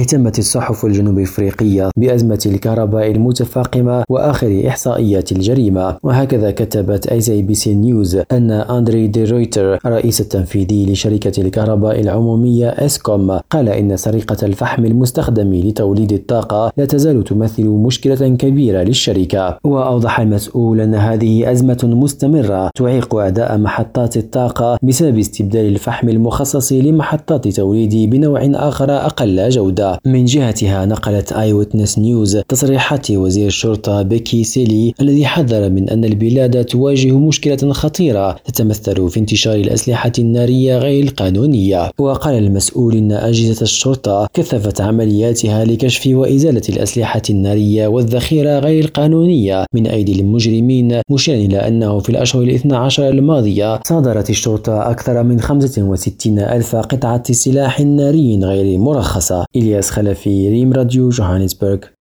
اهتمت الصحف الجنوب إفريقية بأزمة الكهرباء المتفاقمة وآخر إحصائيات الجريمة. وهكذا كتبت اي بي سي نيوز أن أندري دي رويتر رئيس التنفيذي لشركة الكهرباء العمومية إسكوم قال إن سرقة الفحم المستخدم لتوليد الطاقة لا تزال تمثل مشكلة كبيرة للشركة. وأوضح المسؤول أن هذه أزمة مستمرة تعيق أداء محطات الطاقة بسبب استبدال الفحم المخصص لمحطات توليد بنوع آخر أقل جودة. من جهتها نقلت اي ويتنس نيوز تصريحات وزير الشرطة بيكي سيلي الذي حذر من أن البلاد تواجه مشكلة خطيرة تتمثل في انتشار الأسلحة النارية غير القانونية. وقال المسؤول أن أجهزة الشرطة كثفت عملياتها لكشف وإزالة الأسلحة النارية والذخيرة غير القانونية من أيدي المجرمين مشيرا إلى أنه في الأشهر الاثنى عشر الماضية صادرت الشرطة أكثر من 65 ألف قطعة سلاح ناري غير مرخصة. إلياس خلفي ريم راديو جوهانسبرغ.